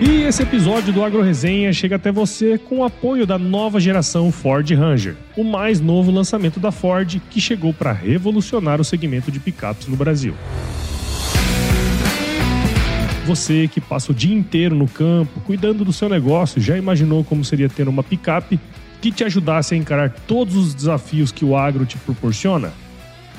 E esse episódio do Agro Resenha chega até você com o apoio da nova geração Ford Ranger, o mais novo lançamento da Ford que chegou para revolucionar o segmento de picapes no Brasil. Você que passa o dia inteiro no campo, cuidando do seu negócio, já imaginou como seria ter uma picape que te ajudasse a encarar todos os desafios que o agro te proporciona?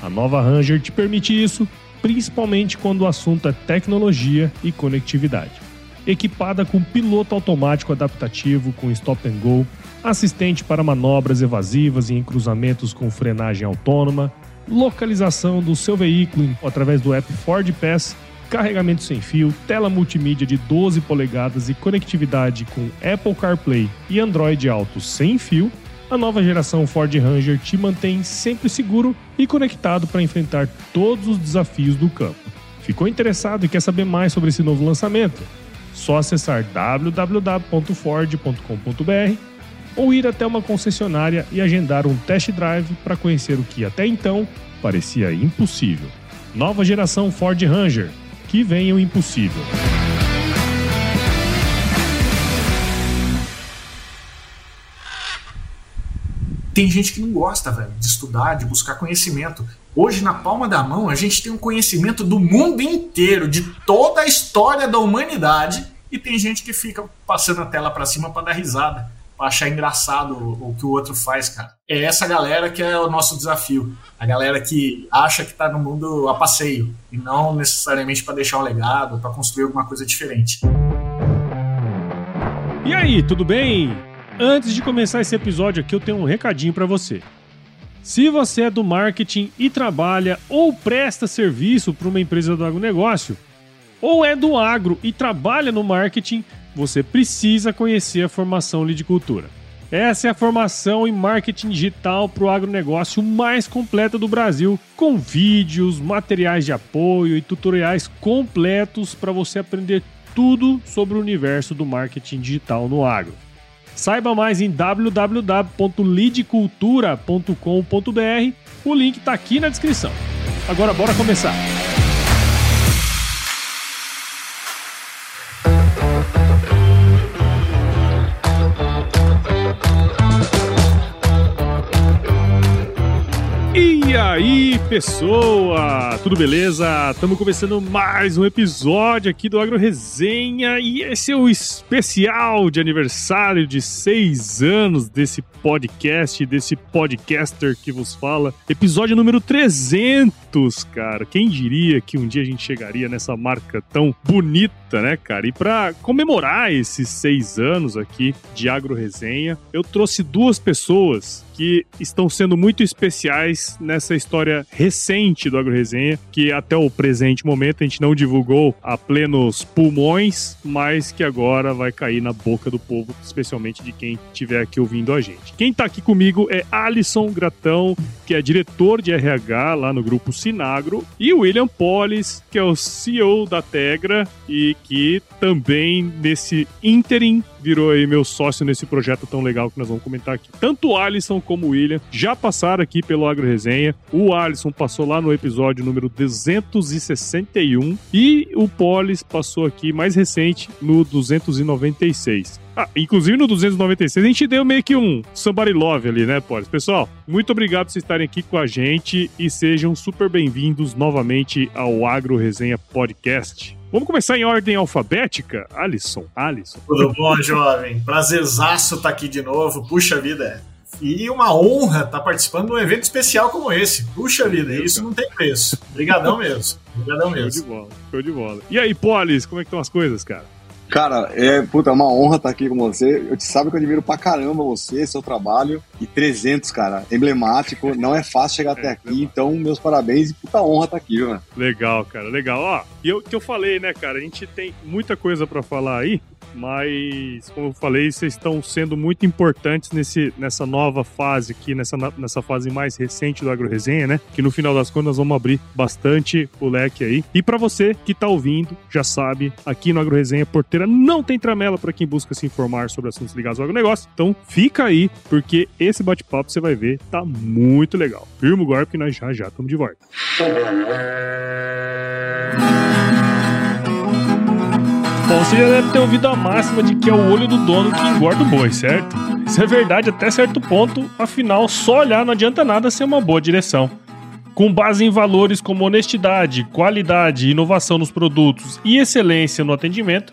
A nova Ranger te permite isso, principalmente quando o assunto é tecnologia e conectividade equipada com piloto automático adaptativo com stop and go, assistente para manobras evasivas e em cruzamentos com frenagem autônoma, localização do seu veículo através do app Ford Pass, carregamento sem fio, tela multimídia de 12 polegadas e conectividade com Apple CarPlay e Android Auto sem fio, a nova geração Ford Ranger te mantém sempre seguro e conectado para enfrentar todos os desafios do campo. Ficou interessado e quer saber mais sobre esse novo lançamento? Só acessar www.ford.com.br ou ir até uma concessionária e agendar um test drive para conhecer o que até então parecia impossível. Nova geração Ford Ranger, que vem o impossível. Tem gente que não gosta, velho, de estudar, de buscar conhecimento. Hoje, na palma da mão, a gente tem um conhecimento do mundo inteiro, de toda a história da humanidade, e tem gente que fica passando a tela para cima para dar risada, para achar engraçado o, o, que o outro faz, cara. É essa galera que é o nosso desafio. A galera que acha que está no mundo a passeio, e não necessariamente para deixar um legado, para construir alguma coisa diferente. E aí, tudo bem? Antes de começar esse episódio aqui, eu tenho um recadinho para você. Se você é do marketing e trabalha ou presta serviço para uma empresa do agronegócio, ou é do agro e trabalha no marketing, você precisa conhecer a formação Lidicultura. Essa é a formação em marketing digital para o agronegócio mais completa do Brasil, com vídeos, materiais de apoio e tutoriais completos para você aprender tudo sobre o universo do marketing digital no agro. Saiba mais em www.lidcultura.com.br. O link está aqui na descrição. Agora bora começar. E aí, pessoa? Tudo beleza? Estamos começando mais um episódio aqui do Agro Resenha e esse é o especial de aniversário de seis anos desse podcast, desse podcaster que vos fala. Episódio número 300, cara. Quem diria que um dia a gente chegaria nessa marca tão bonita, né, cara? E para comemorar esses seis anos aqui de Agro Resenha, eu trouxe duas pessoas que estão sendo muito especiais nessa história recente do Agro Resenha, que até o presente momento a gente não divulgou a plenos pulmões, mas que agora vai cair na boca do povo, especialmente de quem estiver aqui ouvindo a gente. Quem está aqui comigo é Alisson Gratão, que é diretor de RH lá no grupo Sinagro, e William Polis, que é o CEO da Tegra e que também nesse ínterim virou aí meu sócio nesse projeto tão legal que nós vamos comentar aqui. Tanto o Alisson como o William já passaram aqui pelo Agro Resenha. O Alisson passou lá no episódio número 261 e o Polis passou aqui mais recente no 296. Ah, inclusive no 296 a gente deu meio que um somebody love ali, né, Polis? Pessoal, muito obrigado por vocês estarem aqui com a gente e sejam super bem-vindos novamente ao Agro Resenha Podcast. Vamos começar em ordem alfabética? Alisson, Alisson. Tudo bom, jovem? Prazerzaço estar tá aqui de novo. Puxa vida. E uma honra estar tá participando de um evento especial como esse. Puxa vida, isso não tem preço. Obrigadão mesmo. Obrigadão mesmo. Show de bola, show de bola. E aí, Polis, como é que estão as coisas, cara? Cara, é, puta, é uma honra estar aqui com você. Eu te sabe que eu admiro pra caramba você, seu trabalho. E 300, cara, emblemático. Não é fácil chegar até aqui, então meus parabéns e puta honra estar aqui, mano. Legal, cara, legal. Ó, e eu que eu falei, né, cara, a gente tem muita coisa para falar aí mas como eu falei, vocês estão sendo muito importantes nesse, nessa nova fase aqui, nessa, nessa fase mais recente do Agro Resenha, né? Que no final das contas nós vamos abrir bastante o leque aí. E para você que tá ouvindo, já sabe, aqui no Agro Resenha Não tem tramela para quem busca se informar sobre assuntos ligados ao agronegócio. Então fica aí, porque esse bate-papo você vai ver, tá muito legal. Firma o golpe que nós já já estamos de volta. Bom, você já deve ter ouvido a máxima de que é o olho do dono que engorda o boi, certo? Isso é verdade até certo ponto, afinal, só olhar não adianta nada ser uma boa direção. Com base em valores como honestidade, qualidade, inovação nos produtos e excelência no atendimento,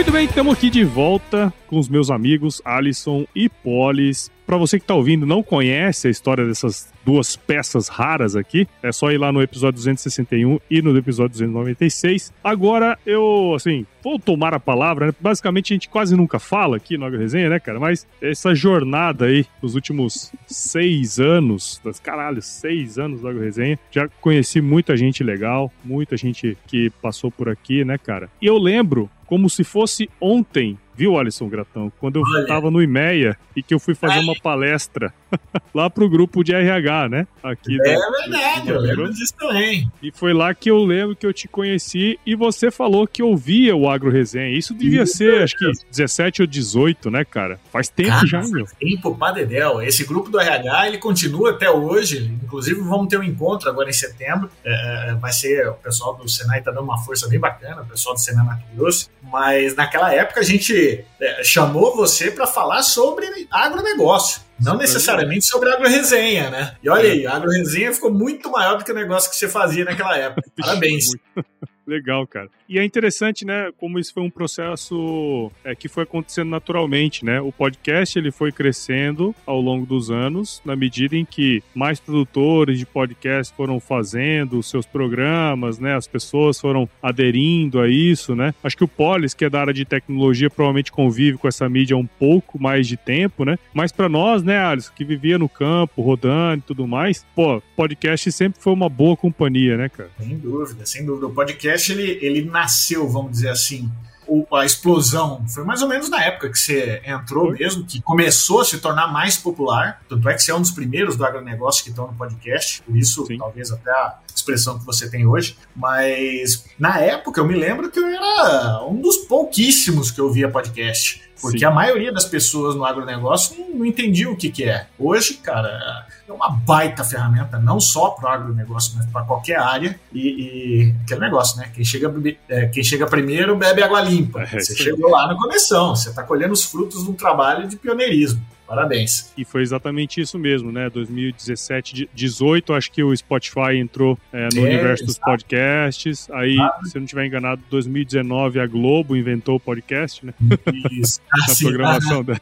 Muito bem, estamos aqui de volta com os meus amigos Alisson e Polis. Para você que está ouvindo não conhece a história dessas duas peças raras aqui, é só ir lá no episódio 261 e no episódio 296. Agora eu, assim, vou tomar a palavra, né? Basicamente a gente quase nunca fala aqui no Resenha, né, cara? Mas essa jornada aí, dos últimos seis anos, das caralho, seis anos do Resenha, já conheci muita gente legal, muita gente que passou por aqui, né, cara? E eu lembro como se fosse ontem Viu, Alisson Gratão? Quando eu Olha. tava no IMEA e que eu fui fazer uma palestra lá pro grupo de RH, né? Aqui é do, verdade, do eu lembro disso também. E foi lá que eu lembro que eu te conheci e você falou que ouvia o Agro Resenha. Isso devia Isso, ser, acho que 17 ou 18, né, cara? Faz tempo cara, já, meu. Faz tempo, Padedel. Esse grupo do RH, ele continua até hoje. Inclusive, vamos ter um encontro agora em setembro. É, é vai ser, o pessoal do Senai tá dando uma força bem bacana, o pessoal do Senai Mato Grosso. Mas naquela época a gente é, chamou você para falar sobre agronegócio. Não necessariamente sobre agroresenha, né? E olha aí, a agroresenha ficou muito maior do que o negócio que você fazia naquela época. Parabéns. Legal, cara. E é interessante, né, como isso foi um processo é, que foi acontecendo naturalmente, né? O podcast ele foi crescendo ao longo dos anos, na medida em que mais produtores de podcast foram fazendo os seus programas, né? As pessoas foram aderindo a isso, né? Acho que o Polis, que é da área de tecnologia, provavelmente convive com essa mídia um pouco mais de tempo, né? Mas para nós, né, Alisson, que vivia no campo, rodando e tudo mais, pô, podcast sempre foi uma boa companhia, né, cara? Sem dúvida, sem dúvida. O podcast ele, ele nasceu, vamos dizer assim, a explosão foi mais ou menos na época que você entrou mesmo, que começou a se tornar mais popular. Tanto é que você é um dos primeiros do agronegócio que estão no podcast, por isso, Sim. talvez até a expressão que você tem hoje. Mas na época eu me lembro que eu era um dos pouquíssimos que eu via podcast. Porque Sim. a maioria das pessoas no agronegócio não, não entendia o que, que é. Hoje, cara, é uma baita ferramenta, não só para o agronegócio, mas para qualquer área. E, e, aquele negócio, né? Quem chega, é, quem chega primeiro bebe água limpa. É, você chegou lá na conexão, você está colhendo os frutos de um trabalho de pioneirismo. Parabéns. E foi exatamente isso mesmo, né? 2017, 18, acho que o Spotify entrou é, no é, universo dos podcasts. Aí, se eu não estiver enganado, 2019 a Globo inventou o podcast, né? Isso. Na programação dela.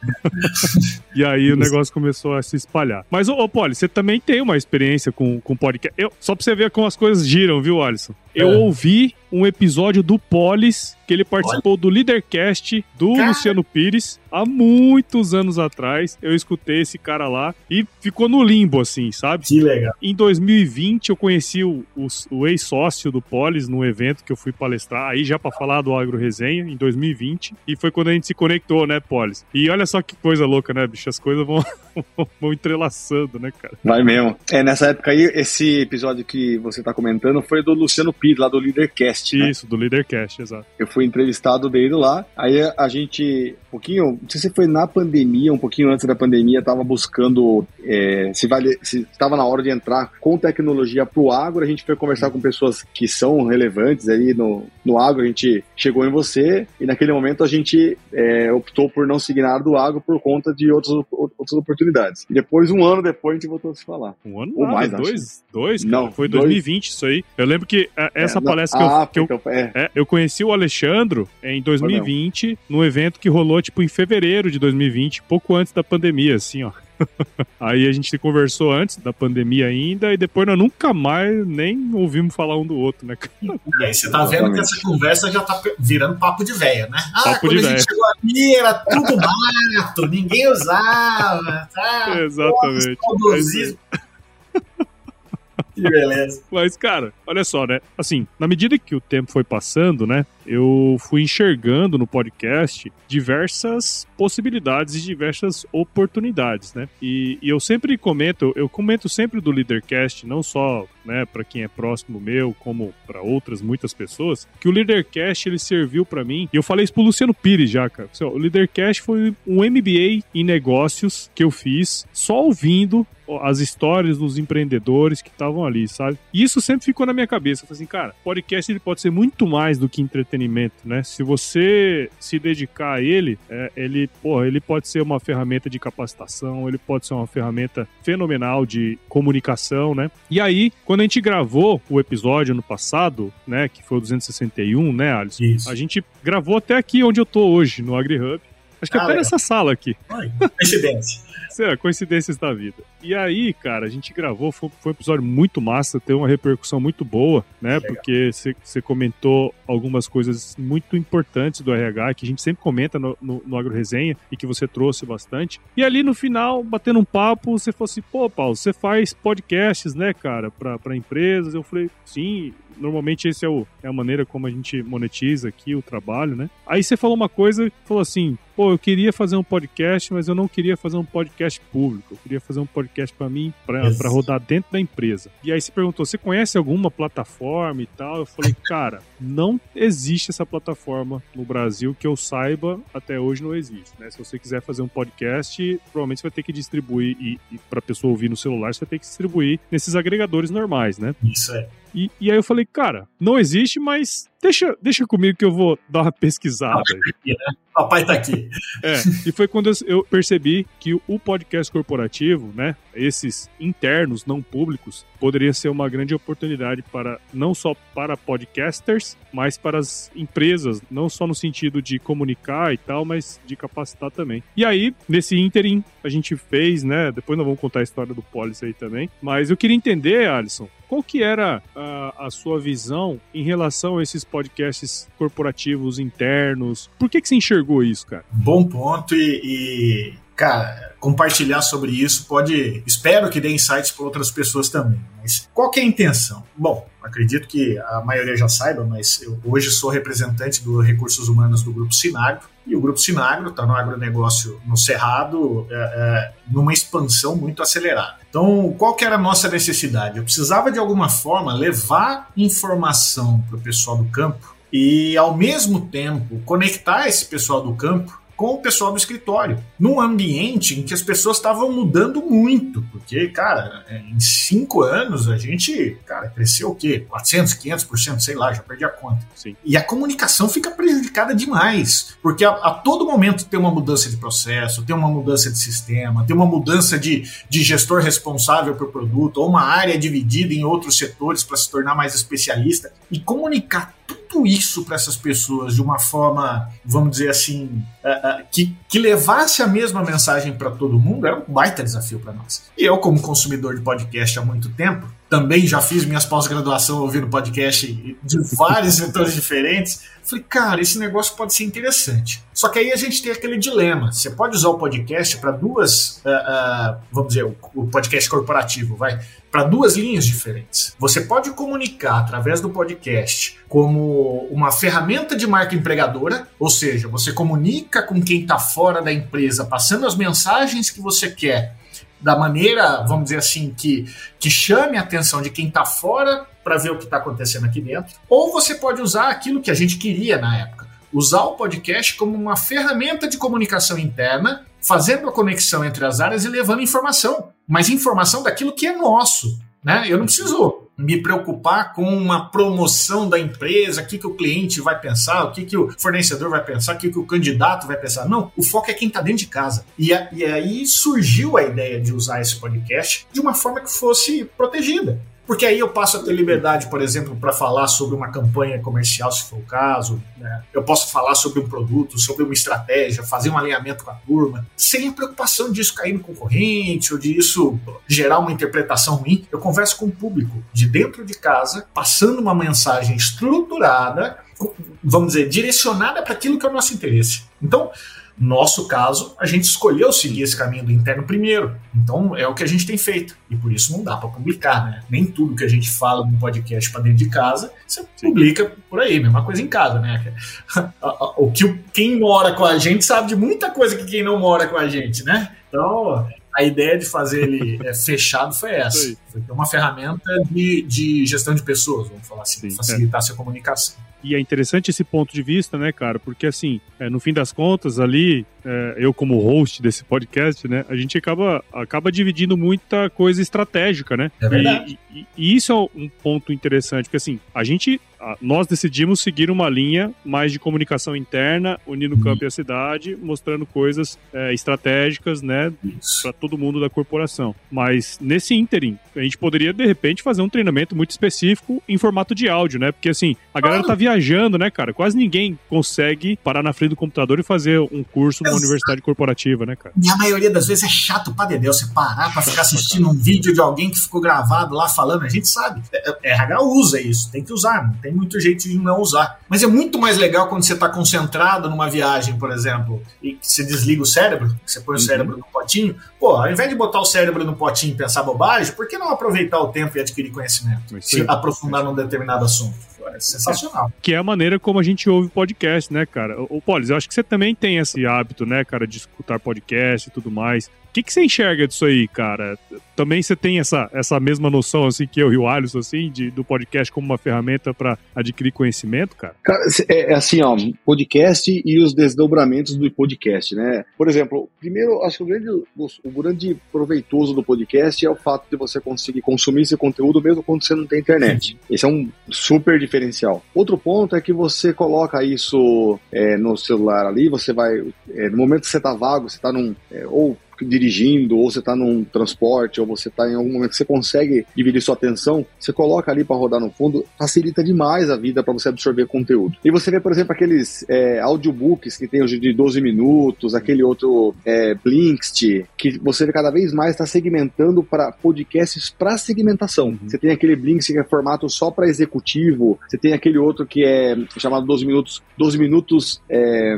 e aí isso. o negócio começou a se espalhar. Mas, ô, ô Poli, você também tem uma experiência com, com podcast. Eu, só pra você ver como as coisas giram, viu, Alisson? Eu é. ouvi um episódio do Polis, que ele participou Olha. do Leadercast do cara. Luciano Pires há muitos anos atrás. Eu escutei esse cara lá e ficou no limbo, assim, sabe? Que legal. Em 2020, eu conheci o, o, o ex-sócio do Polis num evento que eu fui palestrar, aí já para falar do Agro Resenha, em 2020. E foi quando a gente se conectou, né, Polis? E olha só que coisa louca, né, bicho? As coisas vão, vão entrelaçando, né, cara? Vai mesmo. É, nessa época aí, esse episódio que você tá comentando foi do Luciano Pires, lá do Leadercast. Né? Isso, do Leadercast, exato. Eu fui entrevistado dele lá. Aí a gente, um pouquinho, não sei se foi na pandemia, um pouquinho antes da pandemia, tava buscando é, se vale, se estava na hora de entrar com tecnologia pro agro. A gente foi conversar com pessoas que são relevantes aí no, no agro. A gente chegou em você e naquele momento a gente é, optou por não seguir nada do agro por conta de outras, outras oportunidades. E depois, um ano depois, a gente voltou a se falar. Um ano? Ou nada, mais, dois? Acho. Dois? Cara. Não, foi 2020 dois. isso aí. Eu lembro que essa, essa é, palestra não, que, eu, ah, que eu, é. é. eu conheci o Alexandro em 2020, num evento que rolou, tipo, em fevereiro de 2020, pouco antes da pandemia, assim, ó. Aí a gente conversou antes da pandemia ainda, e depois nós nunca mais nem ouvimos falar um do outro, né? E aí você tá vendo que essa conversa já tá virando papo de velha, né? Ah, papo quando a gente véia. chegou aqui era tudo mato, ninguém usava, tá? Exatamente. Pô, que beleza. Mas, cara, olha só, né? Assim, na medida que o tempo foi passando, né? Eu fui enxergando no podcast diversas possibilidades e diversas oportunidades, né? E, e eu sempre comento, eu comento sempre do Leadercast, não só, né, para quem é próximo meu, como para outras muitas pessoas, que o Leadercast ele serviu para mim. E eu falei isso pro Luciano Pires já, cara. O Leadercast foi um MBA em negócios que eu fiz só ouvindo as histórias dos empreendedores que estavam ali, sabe? E isso sempre ficou na minha cabeça. Eu falei assim, cara, podcast ele pode ser muito mais do que entretenimento, né? Se você se dedicar a ele, é, ele, porra, ele pode ser uma ferramenta de capacitação, ele pode ser uma ferramenta fenomenal de comunicação, né? E aí, quando a gente gravou o episódio no passado, né, que foi o 261, né, Alisson? Isso. A gente gravou até aqui onde eu tô hoje, no AgriHub. Acho que ah, até legal. nessa sala aqui. coincidência é, coincidências da vida. E aí, cara, a gente gravou, foi, foi um episódio muito massa, teve uma repercussão muito boa, né? Legal. Porque você comentou algumas coisas muito importantes do RH, que a gente sempre comenta no, no, no Agro Resenha e que você trouxe bastante. E ali no final, batendo um papo, você falou assim: pô, Paulo, você faz podcasts, né, cara, para empresas? Eu falei: sim, normalmente esse é, o, é a maneira como a gente monetiza aqui o trabalho, né? Aí você falou uma coisa, falou assim, pô, eu queria fazer um podcast, mas eu não queria fazer um podcast público, eu queria fazer um podcast para mim, para rodar dentro da empresa. E aí você perguntou, você conhece alguma plataforma e tal? Eu falei, cara, não existe essa plataforma no Brasil que eu saiba, até hoje não existe, né? Se você quiser fazer um podcast, provavelmente você vai ter que distribuir e, e para pessoa ouvir no celular, você vai ter que distribuir nesses agregadores normais, né? Isso é. E, e aí eu falei, cara, não existe, mas deixa, deixa comigo que eu vou dar uma pesquisada. Aqui, né? Papai tá aqui. É, e foi quando eu percebi que o podcast corporativo, né, esses internos, não públicos, poderia ser uma grande oportunidade para não só para podcasters, mas para as empresas, não só no sentido de comunicar e tal, mas de capacitar também. E aí, nesse interim, a gente fez, né, depois nós vamos contar a história do Polis aí também, mas eu queria entender, Alisson, qual que era a, a, sua visão em relação a esses podcasts corporativos internos? Por que, que você enxergou isso, cara? Bom ponto e, e cara, compartilhar sobre isso pode. Espero que dê insights para outras pessoas também. Mas qual é a intenção? Bom, acredito que a maioria já saiba, mas eu hoje sou representante do Recursos Humanos do Grupo Sinagro. E o Grupo Sinagro está no agronegócio no Cerrado, é, é, numa expansão muito acelerada. Então, qual que era a nossa necessidade? Eu precisava, de alguma forma, levar informação para o pessoal do campo e, ao mesmo tempo, conectar esse pessoal do campo com o pessoal do escritório, num ambiente em que as pessoas estavam mudando muito, porque, cara, é, em cinco anos a gente, cara, cresceu o quê? 400, 500%, sei lá, já perdi a conta. Sim. E a comunicação fica prejudicada demais, porque a, a, todo momento tem uma mudança de processo, tem uma mudança de sistema, tem uma mudança de, de gestor responsável por produto, ou uma área dividida em outros setores para se tornar mais especialista. E comunicar tudo isso para essas pessoas de uma forma, vamos dizer assim, uh, uh, que, que levasse a mesma mensagem para todo mundo, era um baita desafio para nós. E eu, como consumidor de podcast há muito tempo, também já fiz minhas pós-graduação ouvindo podcast de vários setores diferentes. Falei, cara, esse negócio pode ser interessante. Só que aí a gente tem aquele dilema. Você pode usar o podcast para duas, uh, uh, vamos dizer, o, o podcast corporativo, vai, para duas linhas diferentes. Você pode comunicar através do podcast como uma ferramenta de marca empregadora, ou seja, você comunica com quem está fora da empresa, passando as mensagens que você quer da maneira, vamos dizer assim, que, que chame a atenção de quem está fora para ver o que está acontecendo aqui dentro. Ou você pode usar aquilo que a gente queria na época, usar o podcast como uma ferramenta de comunicação interna, fazendo a conexão entre as áreas e levando informação, mas informação daquilo que é nosso. Né? Eu não preciso me preocupar com uma promoção da empresa, o que, que o cliente vai pensar, o que, que o fornecedor vai pensar, o que, que o candidato vai pensar. Não, o foco é quem está dentro de casa. E, a, e aí surgiu a ideia de usar esse podcast de uma forma que fosse protegida. Porque aí eu passo a ter liberdade, por exemplo, para falar sobre uma campanha comercial, se for o caso. Né? Eu posso falar sobre um produto, sobre uma estratégia, fazer um alinhamento com a turma, sem a preocupação disso cair no concorrente ou disso gerar uma interpretação ruim. Eu converso com o público de dentro de casa, passando uma mensagem estruturada, vamos dizer, direcionada para aquilo que é o nosso interesse. Então, nosso caso, a gente escolheu seguir esse caminho do interno primeiro. Então é o que a gente tem feito. E por isso não dá para publicar, né? Nem tudo que a gente fala no podcast para dentro de casa, você Sim. publica por aí, mesma coisa em casa, né? O que quem mora com a gente sabe de muita coisa que quem não mora com a gente, né? Então, a ideia de fazer ele é, fechado foi essa. Foi ter uma ferramenta de, de gestão de pessoas, vamos falar assim, Sim, facilitar é. a comunicação. E é interessante esse ponto de vista, né, cara? Porque, assim, é, no fim das contas, ali, é, eu como host desse podcast, né, a gente acaba, acaba dividindo muita coisa estratégica, né? É verdade. E, e, e isso é um ponto interessante, porque, assim, a gente nós decidimos seguir uma linha mais de comunicação interna, unindo o campo e a cidade, mostrando coisas é, estratégicas, né, para todo mundo da corporação. Mas nesse ínterim, a gente poderia de repente fazer um treinamento muito específico em formato de áudio, né? Porque assim, a galera tá viajando, né, cara? Quase ninguém consegue parar na frente do computador e fazer um curso numa universidade corporativa, né, cara? E a maioria das vezes é chato pra dedéu você parar pra ficar assistindo um vídeo de alguém que ficou gravado lá falando. A gente sabe. É, é, RH usa isso, tem que usar, não tem muito jeito de não usar. Mas é muito mais legal quando você está concentrado numa viagem, por exemplo, e você desliga o cérebro, você põe o uhum. cérebro no potinho. Pô, ao invés de botar o cérebro no potinho e pensar bobagem, por que não aproveitar o tempo e adquirir conhecimento? Se aprofundar num determinado assunto. É sensacional. Que é a maneira como a gente ouve podcast, né, cara? O Polis, eu acho que você também tem esse hábito, né, cara, de escutar podcast e tudo mais. O que, que você enxerga disso aí, cara? Também você tem essa, essa mesma noção, assim, que eu e o Alisson, assim, de, do podcast como uma ferramenta para adquirir conhecimento, cara? Cara, é, é, assim, ó, podcast e os desdobramentos do podcast, né? Por exemplo, primeiro, acho que o grande, o grande proveitoso do podcast é o fato de você conseguir consumir esse conteúdo mesmo quando você não tem internet. Esse é um super diferencial. Outro ponto é que você coloca isso é, no celular ali, você vai, é, no momento que você tá vago, você tá num, é, ou dirigindo, ou você está num transporte, ou você está em algum momento que você consegue dividir sua atenção, você coloca ali para rodar no fundo, facilita demais a vida para você absorver conteúdo. E você vê, por exemplo, aqueles é, audiobooks que tem hoje de 12 minutos, aquele outro é, Blinkst, que você vê cada vez mais está segmentando para podcasts para segmentação. Uhum. Você tem aquele Blinkst que é formato só para executivo, você tem aquele outro que é chamado 12 minutos, 12 minutos, é,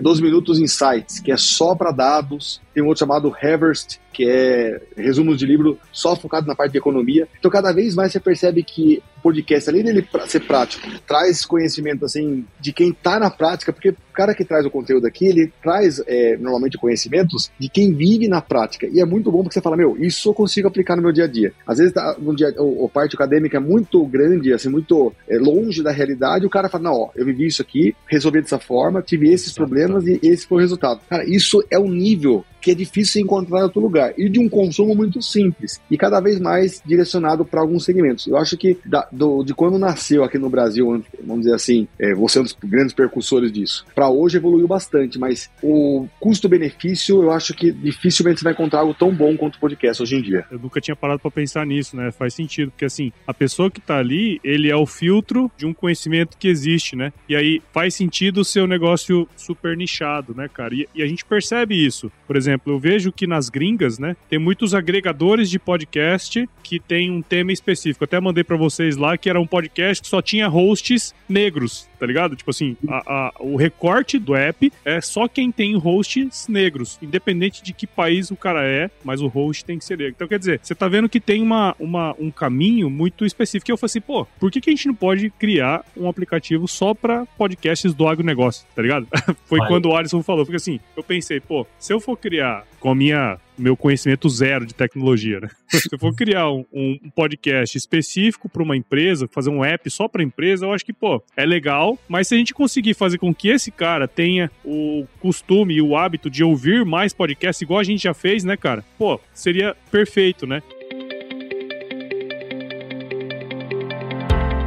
12 é? minutos insights, que é só para dados tem um outro chamado Haverst, que é resumos de livro só focado na parte de economia. Então, cada vez mais você percebe que o podcast, além dele ser prático, traz conhecimento assim de quem está na prática, porque o cara que traz o conteúdo aqui, ele traz é, normalmente conhecimentos de quem vive na prática. E é muito bom porque você fala, meu, isso eu consigo aplicar no meu dia a dia. Às vezes tá, no dia, o, a parte acadêmica é muito grande, assim, muito é, longe da realidade, o cara fala, não, ó, eu vivi isso aqui, resolvi dessa forma, tive esses problemas e esse foi o resultado. Cara, isso é o nível que é difícil encontrar em outro lugar e de um consumo muito simples e cada vez mais direcionado para alguns segmentos. Eu acho que da, do, de quando nasceu aqui no Brasil, vamos dizer assim, é, você é um dos grandes percussores disso, para hoje evoluiu bastante, mas o custo-benefício eu acho que dificilmente você vai encontrar algo tão bom quanto o podcast hoje em dia. Eu nunca tinha parado para pensar nisso, né? Faz sentido, porque assim, a pessoa que tá ali, ele é o filtro de um conhecimento que existe, né? E aí faz sentido o seu negócio super nichado, né, cara? E, e a gente percebe isso. Por exemplo, exemplo, eu vejo que nas gringas, né, tem muitos agregadores de podcast que tem um tema específico. Até mandei para vocês lá que era um podcast que só tinha hosts negros, tá ligado? Tipo assim, a, a, o recorte do app é só quem tem hosts negros, independente de que país o cara é, mas o host tem que ser negro. Então, quer dizer, você tá vendo que tem uma, uma, um caminho muito específico. E eu falei assim, pô, por que, que a gente não pode criar um aplicativo só para podcasts do agronegócio, tá ligado? Foi Vai. quando o Alisson falou, porque assim, eu pensei, pô, se eu for criar com a minha meu conhecimento zero de tecnologia, né? Se eu for criar um, um podcast específico para uma empresa, fazer um app só para empresa, eu acho que, pô, é legal, mas se a gente conseguir fazer com que esse cara tenha o costume e o hábito de ouvir mais podcasts, igual a gente já fez, né, cara? Pô, seria perfeito, né?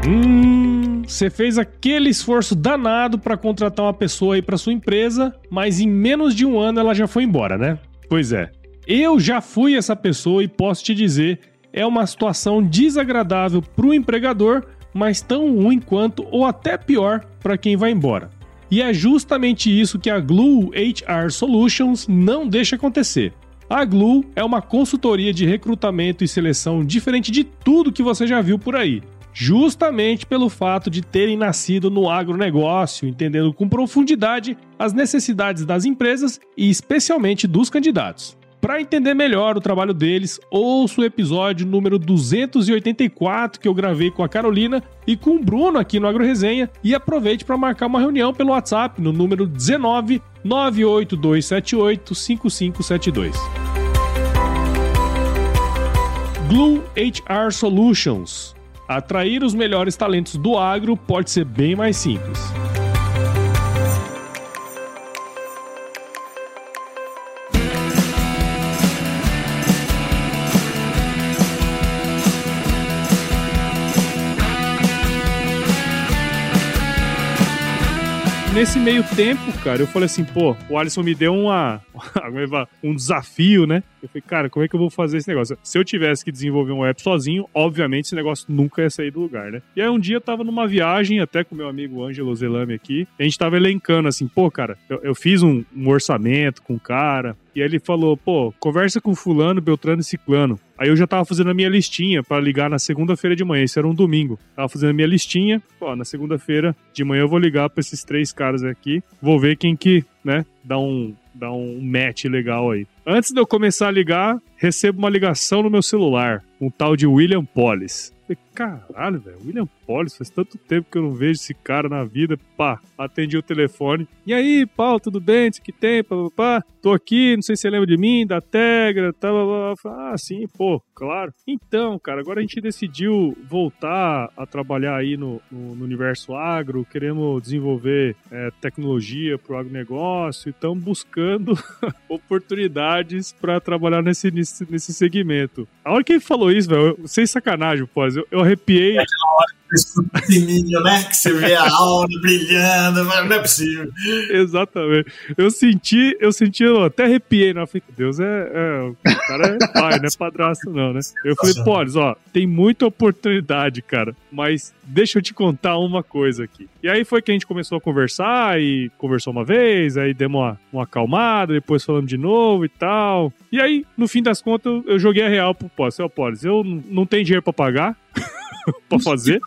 Hum, você fez aquele esforço danado para contratar uma pessoa aí para sua empresa, mas em menos de um ano ela já foi embora, né? Pois é. Eu já fui essa pessoa e posso te dizer é uma situação desagradável para o empregador, mas tão ruim quanto ou até pior para quem vai embora. E é justamente isso que a Glue HR Solutions não deixa acontecer. A Glue é uma consultoria de recrutamento e seleção diferente de tudo que você já viu por aí. Justamente pelo fato de terem nascido no agronegócio, entendendo com profundidade as necessidades das empresas e especialmente dos candidatos. Para entender melhor o trabalho deles, ouça o episódio número 284 que eu gravei com a Carolina e com o Bruno aqui no Agro Resenha e aproveite para marcar uma reunião pelo WhatsApp no número 19 98278 5572. Glue HR Solutions. Atrair os melhores talentos do agro pode ser bem mais simples. Nesse meio tempo, cara, eu falei assim, pô, o Alisson me deu uma, um desafio, né? Eu falei, cara, como é que eu vou fazer esse negócio? Se eu tivesse que desenvolver um app sozinho, obviamente esse negócio nunca ia sair do lugar, né? E aí um dia eu tava numa viagem, até com meu amigo Ângelo Zelame aqui, a gente tava elencando assim, pô, cara, eu, eu fiz um, um orçamento com o cara, e aí ele falou, pô, conversa com fulano, Beltrano e Ciclano. Aí eu já tava fazendo a minha listinha para ligar na segunda-feira de manhã. Isso era um domingo. Tava fazendo a minha listinha. Pô, na segunda-feira de manhã eu vou ligar para esses três caras aqui. Vou ver quem que, né, dá um, dá um match legal aí. Antes de eu começar a ligar, recebo uma ligação no meu celular. Um tal de William Pollis. Caralho, velho, William Pollis, faz tanto tempo que eu não vejo esse cara na vida. Pá, atendi o telefone. E aí, Paulo, tudo bem? Que tem? Pá, pá, pá. Tô aqui, não sei se você lembra de mim, da Tegra, tá, Ah, sim, pô, claro. Então, cara, agora a gente decidiu voltar a trabalhar aí no, no, no universo agro, queremos desenvolver é, tecnologia pro agronegócio e estamos buscando oportunidades para trabalhar nesse, nesse, nesse segmento. A hora que ele falou isso, velho, sem sacanagem, pô, eu, eu arrepiei. É pequenininho, né? Que você vê a aula brilhando, mas não é possível. Exatamente. Eu senti, eu senti, eu até arrepiei, né? Eu falei, Deus é, é, o cara é pai, não é padrasto não, né? Eu falei, Polis, ó, tem muita oportunidade, cara, mas deixa eu te contar uma coisa aqui. E aí foi que a gente começou a conversar e conversou uma vez, aí demos uma, uma acalmada, depois falamos de novo e tal. E aí, no fim das contas, eu joguei a real pro Polis. Eu, eu não tenho dinheiro pra pagar, pra fazer.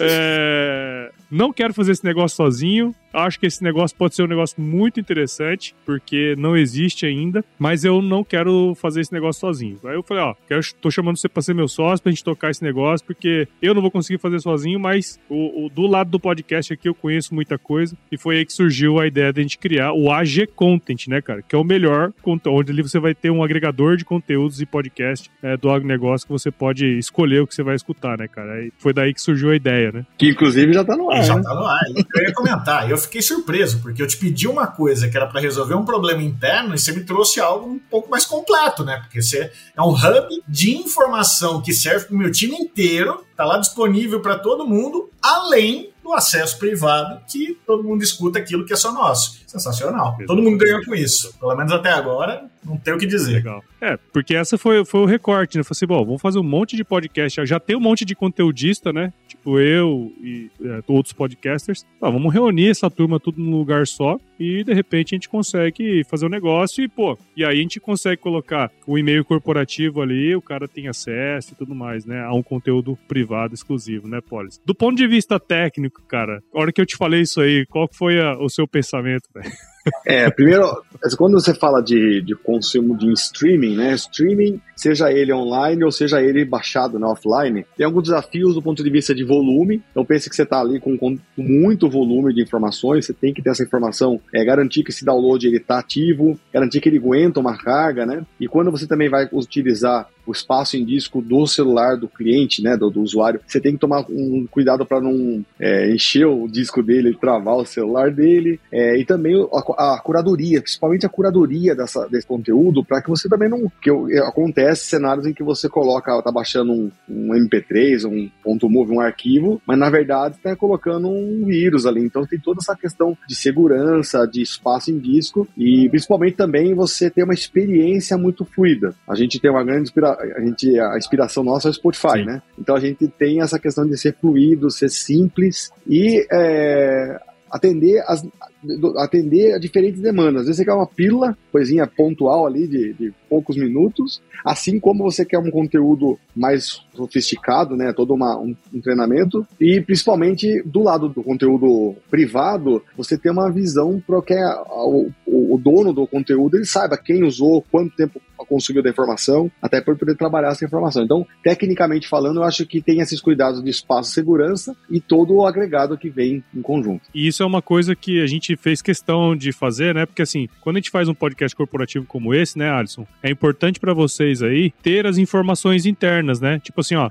É... Não quero fazer esse negócio sozinho. Acho que esse negócio pode ser um negócio muito interessante, porque não existe ainda, mas eu não quero fazer esse negócio sozinho. Aí eu falei, ó, quero, tô chamando você pra ser meu sócio, pra gente tocar esse negócio, porque eu não vou conseguir fazer sozinho, mas o, o, do lado do podcast aqui eu conheço muita coisa, e foi aí que surgiu a ideia de a gente criar o AG Content, né, cara? Que é o melhor, onde ali você vai ter um agregador de conteúdos e podcast é, do agronegócio que você pode escolher o que você vai escutar, né, cara? Aí foi daí que surgiu a ideia, né? Que inclusive já tá no ar. Já né? tá no ar. Eu ia comentar, eu fiquei surpreso, porque eu te pedi uma coisa que era para resolver um problema interno e você me trouxe algo um pouco mais completo, né? Porque você é um hub de informação que serve para o meu time inteiro, tá lá disponível para todo mundo, além do acesso privado que todo mundo escuta aquilo que é só nosso. Sensacional. Todo mundo ganhou com isso. Pelo menos até agora, não tem o que dizer. Legal. É, porque essa foi, foi o recorte, né? Falei assim, bom, vamos fazer um monte de podcast. Já tem um monte de conteudista, né? Tipo eu e é, outros podcasters. Tá, vamos reunir essa turma tudo num lugar só e de repente a gente consegue fazer um negócio e, pô, e aí a gente consegue colocar o e-mail corporativo ali, o cara tem acesso e tudo mais, né? A um conteúdo privado exclusivo, né, Polis? Do ponto de vista técnico, cara, a hora que eu te falei isso aí, qual foi a, o seu pensamento, velho? É, primeiro, quando você fala de, de consumo de streaming, né? Streaming, seja ele online ou seja ele baixado na offline, tem alguns desafios do ponto de vista de volume. Então pense que você está ali com, com, muito volume de informações, você tem que ter essa informação, é, garantir que esse download ele está ativo, garantir que ele aguenta uma carga, né? E quando você também vai utilizar o espaço em disco do celular do cliente, né, do, do usuário, você tem que tomar um cuidado para não é, encher o disco dele, travar o celular dele, é, e também a, a, curadoria, principalmente a curadoria dessa, desse conteúdo, para que você também não. que acontece cenários em que você coloca, tá baixando um, um MP3, um ponto .move, um arquivo, mas na verdade está colocando um vírus ali. Então tem toda essa questão de segurança, de espaço em disco e principalmente também você ter uma experiência muito fluida. A gente tem uma grande inspiração a gente, a inspiração nossa é o Spotify, Sim. né? Então a gente tem essa questão de ser fluido, ser simples e é, atender as atender a diferentes demandas. Às vezes você quer uma pílula, coisinha pontual ali de, de poucos minutos, assim como você quer um conteúdo mais sofisticado, né, todo uma, um, um treinamento, e principalmente do lado do conteúdo privado, você tem uma visão para que a- o, o- dono do conteúdo ele saiba quem usou, quanto tempo conseguiu da informação, até para poder trabalhar essa informação. Então, tecnicamente falando, eu acho que tem esses cuidados de espaço, segurança e todo o agregado que vem em conjunto. E isso é uma coisa que a gente fez questão de fazer, né? Porque assim, quando a gente faz um podcast corporativo como esse, né, Alisson, é importante pra vocês aí ter as informações internas, né? Tipo assim, ó,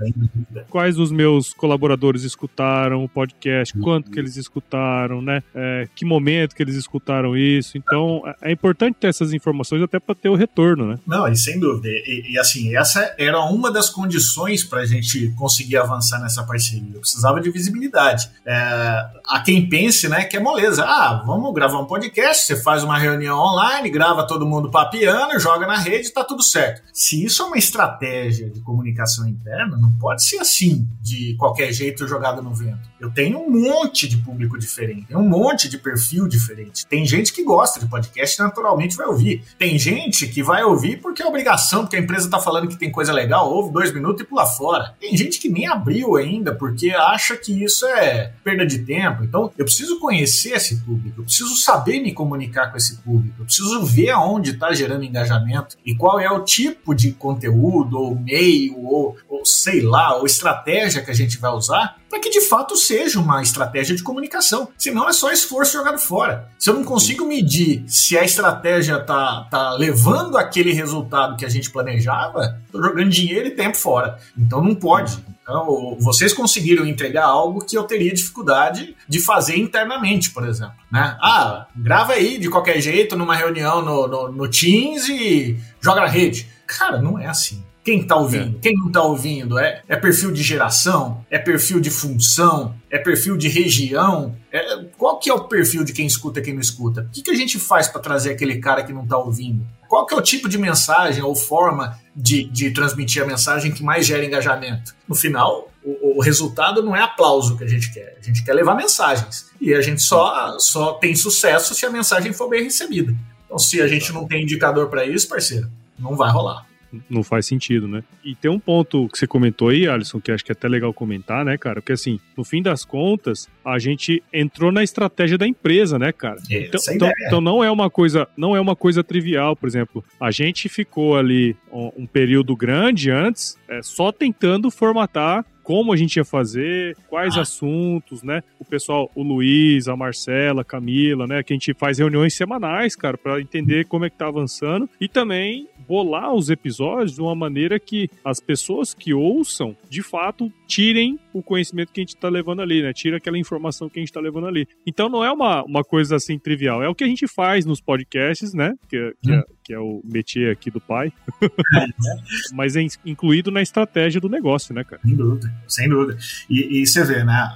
quais dos meus colaboradores escutaram o podcast, quanto que eles escutaram, né? É, que momento que eles escutaram isso. Então, é é importante ter essas informações até pra ter o retorno, né? Não, e sem dúvida. E, e, assim, essa era uma das condições para a gente conseguir avançar nessa parceria. Eu precisava de visibilidade. É, há quem pense, né, que é moleza. Ah, vamos gravar um podcast, você faz uma reunião online, grava todo mundo papiando, joga na rede, tá tudo certo. Se isso é uma estratégia de comunicação interna, não pode ser assim, de qualquer jeito jogado no vento. Eu tenho um monte de público diferente, um monte de perfil diferente. Tem gente que gosta de podcast naturalmente vai ouvir. Tem gente que vai ouvir porque é obrigação, porque a empresa tá falando que tem coisa legal, ouve dois minutos e pula fora. Tem gente que nem abriu ainda porque acha que isso é perda de tempo. Então, eu preciso conhecer esse público, eu preciso saber me comunicar com esse público, eu preciso ver aonde está gerando engajamento e qual é o tipo de conteúdo, ou meio, ou, ou sei lá, ou estratégia que a gente vai usar para que de fato seja uma estratégia de comunicação. Senão é só esforço jogado fora. Se eu não consigo medir se a estratégia tá, tá levando aquele resultado que a gente planejava, tô jogando dinheiro e tempo fora. Então não pode. Então, vocês conseguiram entregar algo que eu teria dificuldade de fazer internamente, por exemplo. Né? Ah, grava aí de qualquer jeito numa reunião no, no, no Teams e joga na rede. Cara, não é assim. Quem tá ouvindo? Quem não tá ouvindo? É, é perfil de geração? É perfil de função? É perfil de região? É, qual que é o perfil de quem escuta e quem não escuta? O que, que a gente faz para trazer aquele cara que não tá ouvindo? Qual que é o tipo de mensagem ou forma de, de transmitir a mensagem que mais gera engajamento? No final, o, o resultado não é aplauso que a gente quer. A gente quer levar mensagens. E a gente só, só tem sucesso se a mensagem for bem recebida. Então, se a gente não tem indicador para isso, parceiro, não vai rolar não faz sentido, né? E tem um ponto que você comentou aí, Alisson, que acho que é até legal comentar, né, cara? Porque assim, no fim das contas, a gente entrou na estratégia da empresa, né, cara? É, então, então, então, não é uma coisa, não é uma coisa trivial, por exemplo. A gente ficou ali um, período grande antes, é, só tentando formatar como a gente ia fazer, quais ah. assuntos, né? O pessoal, o Luiz, a Marcela, a Camila, né? Que a gente faz reuniões semanais, cara, para entender como é que tá avançando e também bolar os episódios de uma maneira que as pessoas que ouçam, de fato, tirem o conhecimento que a gente tá levando ali, né? Tira aquela informação que a gente tá levando ali. Então não é uma, uma coisa assim trivial, é o que a gente faz nos podcasts, né? Que, que, hum. é, que é o métier aqui do pai. Mas é incluído na estratégia do negócio, né, cara? Sem dúvida, sem dúvida. E, e você vê, né?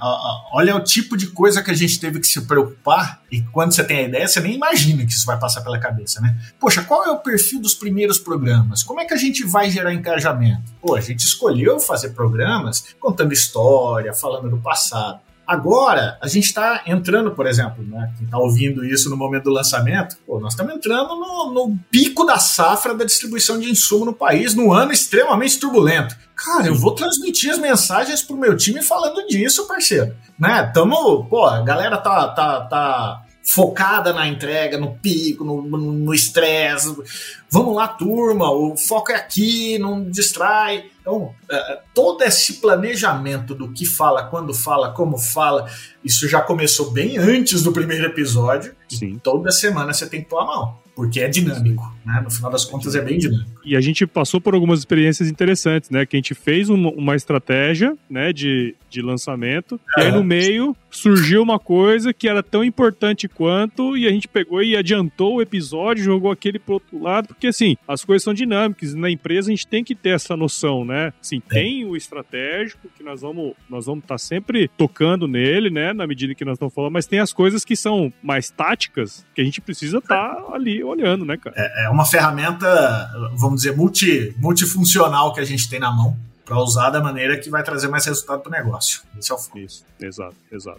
Olha o tipo de coisa que a gente teve que se preocupar e quando você tem a ideia, você nem imagina que isso vai passar pela cabeça, né? Poxa, qual é o perfil dos primeiros programas? Como é que a gente vai gerar engajamento? Pô, a gente escolheu fazer programas contando história, falando do passado. Agora, a gente está entrando, por exemplo, né, quem está ouvindo isso no momento do lançamento, pô, nós estamos entrando no, no, pico da safra da distribuição de insumo no país, num ano extremamente turbulento. Cara, eu vou transmitir as mensagens pro meu time falando disso, parceiro. Né? Tamo, pô, a galera tá, tá, tá focada na entrega, no pico, no estresse. Vamos lá, turma, o foco é aqui, não distrai. Então, todo esse planejamento do que fala, quando fala, como fala, isso já começou bem antes do primeiro episódio. Sim. toda semana você tem que pôr a mão, porque é dinâmico, né? No final das contas é bem dinâmico. E a gente passou por algumas experiências interessantes, né? Que a gente fez uma, uma estratégia, né, de, de lançamento, é. e aí no meio surgiu uma coisa que era tão importante quanto e a gente pegou e adiantou o episódio, jogou aquele pro outro lado, porque assim, as coisas são dinâmicas, na empresa a gente tem que ter essa noção, né? Assim, é. tem o estratégico que nós vamos nós vamos estar tá sempre tocando nele, né, na medida que nós estamos falando, mas tem as coisas que são mais táticas que a gente precisa estar tá ali olhando, né, cara? É, é uma ferramenta, vamos dizer, multi, multifuncional que a gente tem na mão para usar da maneira que vai trazer mais resultado para o negócio. Esse é o foco. Isso, exato, exato.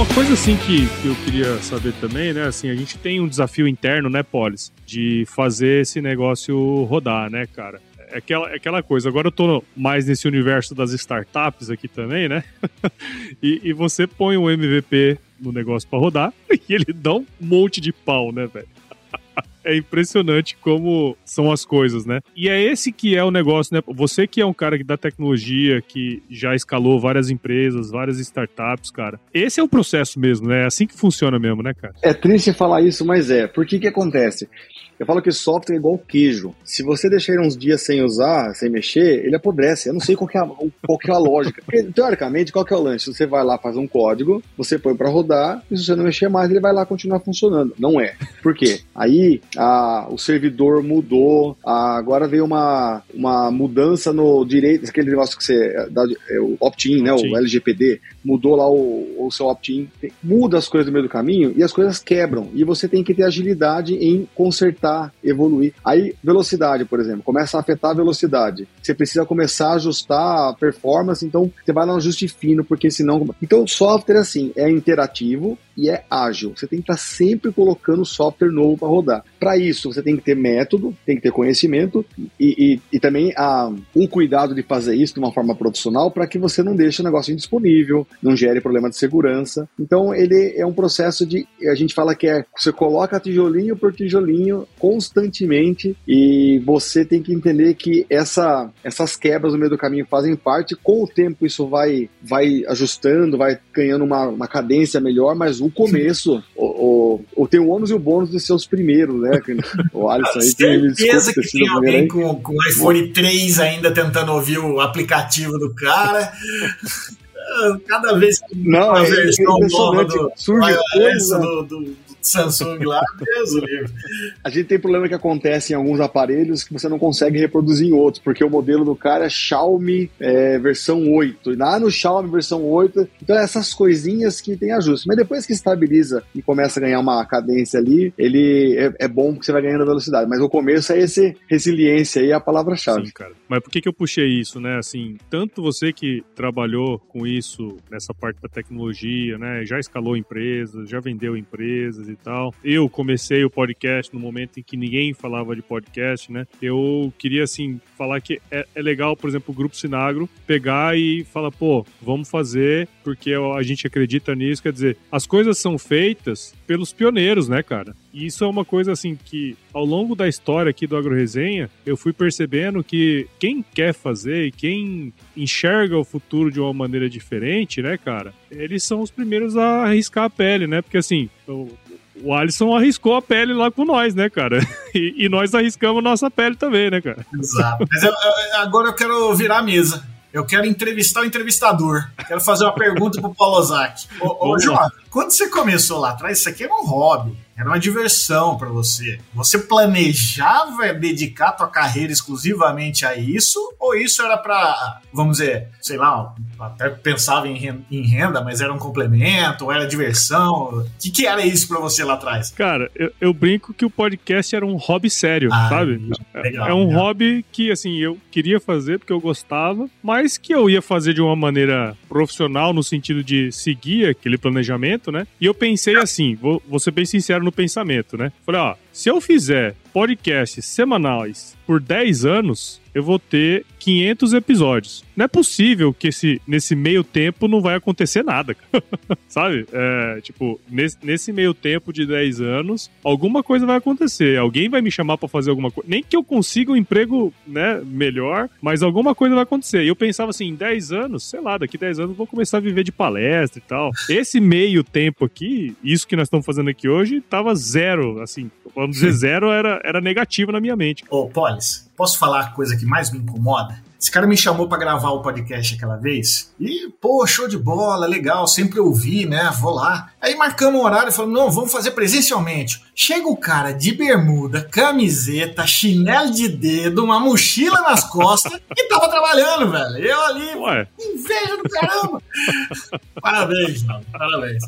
Uma coisa assim que, que eu queria saber também, né? Assim, a gente tem um desafio interno, né, Polis, de fazer esse negócio rodar, né, cara? é aquela, é aquela coisa. Agora eu tô mais nesse universo das startups aqui também, né? e, e você põe um MVP no negócio para rodar e ele dá um monte de pau, né, velho? É impressionante como são as coisas, né? E é esse que é o negócio, né? Você que é um cara que dá tecnologia, que já escalou várias empresas, várias startups, cara. Esse é o processo mesmo, né? É assim que funciona mesmo, né, cara? É triste falar isso, mas é. Por que que acontece? Eu falo que software é igual queijo. Se você deixar ele uns dias sem usar, sem mexer, ele apodrece. Eu não sei qual é a, qual é a lógica. Porque, teoricamente, qual que é o lance? Você vai lá, faz um código, você põe para rodar, e se você não mexer mais, ele vai lá continuar funcionando. Não é. Por quê? Aí a, o servidor mudou, a, agora veio uma, uma mudança no direito, aquele negócio que você. Dá, é, o opt-in, né? O LGPD, mudou lá o, o seu opt-in. Muda as coisas no meio do caminho e as coisas quebram. E você tem que ter agilidade em consertar evoluir. Aí, velocidade, por exemplo, começa a afetar a velocidade. Você precisa começar a ajustar a performance, então você vai no ajuste fino, porque senão. Então, o software, assim, é interativo, e é ágil. Você tem que estar sempre colocando software novo para rodar. Para isso, você tem que ter método, tem que ter conhecimento e, e, e também a, o cuidado de fazer isso de uma forma profissional para que você não deixe o negócio indisponível, não gere problema de segurança. Então, ele é um processo de. A gente fala que é você coloca tijolinho por tijolinho constantemente e você tem que entender que essa, essas quebras no meio do caminho fazem parte. Com o tempo, isso vai, vai ajustando, vai ganhando uma, uma cadência melhor, mas o o começo, o, o, tem o ônus e o bônus de ser os primeiros, né? O Alisson aí tem certeza que tem alguém com, com o iPhone 3 ainda tentando ouvir o aplicativo do cara. Cada vez que não, uma é, versão nova do, surge coisa, do, do, Samsung lá, Deus livre. A gente tem problema que acontece em alguns aparelhos que você não consegue reproduzir em outros, porque o modelo do cara é Xiaomi é, versão 8. E lá no Xiaomi versão 8, então é essas coisinhas que tem ajuste. Mas depois que estabiliza e começa a ganhar uma cadência ali, ele é, é bom porque você vai ganhando velocidade. Mas o começo é esse resiliência aí, é a palavra-chave. Sim, cara. Mas por que, que eu puxei isso, né? Assim, tanto você que trabalhou com isso nessa parte da tecnologia, né? Já escalou empresas, já vendeu empresas e tal. Eu comecei o podcast no momento em que ninguém falava de podcast, né? Eu queria, assim, falar que é, é legal, por exemplo, o Grupo Sinagro pegar e falar, pô, vamos fazer porque a gente acredita nisso. Quer dizer, as coisas são feitas pelos pioneiros, né, cara? E isso é uma coisa, assim, que ao longo da história aqui do AgroResenha, eu fui percebendo que quem quer fazer e quem enxerga o futuro de uma maneira diferente, né, cara? Eles são os primeiros a arriscar a pele, né? Porque, assim, o Alisson arriscou a pele lá com nós, né, cara? E, e nós arriscamos nossa pele também, né, cara? Exato. Mas eu, eu, agora eu quero virar a mesa. Eu quero entrevistar o entrevistador. Quero fazer uma pergunta pro Paulo Ozaki. Ô, ô João, quando você começou lá atrás, isso aqui era um hobby, era uma diversão para você. Você planejava dedicar a tua carreira exclusivamente a isso? Ou isso era para, vamos dizer, sei lá, até pensava em renda, mas era um complemento, ou era diversão? O que, que era isso para você lá atrás? Cara, eu, eu, brinco que o podcast era um hobby sério, ah, sabe? Legal, é um legal. hobby que, assim, eu queria fazer porque eu gostava, mas que eu ia fazer de uma maneira profissional, no sentido de seguir aquele planejamento, né? E eu pensei assim, vou, vou ser bem sincero no pensamento, né? Falei, ó, se eu fizer podcasts semanais por 10 anos, eu vou ter 500 episódios. Não é possível que esse, nesse meio tempo não vai acontecer nada, sabe? É, tipo, nesse, nesse, meio tempo de 10 anos, alguma coisa vai acontecer. Alguém vai me chamar para fazer alguma coisa. Nem que eu consiga um emprego né, melhor, mas alguma coisa vai acontecer. E eu pensava assim, em 10 anos, sei lá, daqui 10 anos eu vou começar a viver de palestra e tal. Esse meio tempo aqui, isso que nós estamos fazendo aqui hoje, tava zero, assim, vamos dizer zero, era, era negativo na minha mente. Ô, Polis, posso falar a coisa que mais me incomoda? Esse cara me chamou para gravar o podcast aquela vez e, pô, show de bola, legal, sempre ouvi, né? Vou lá. Aí marcamos um horário e falamos, não, vamos fazer presencialmente. Chega o cara de bermuda, camiseta, chinelo de dedo, uma mochila nas costas e tava trabalhando, velho. Eu ali, Ué. inveja do caramba. parabéns, mano, parabéns.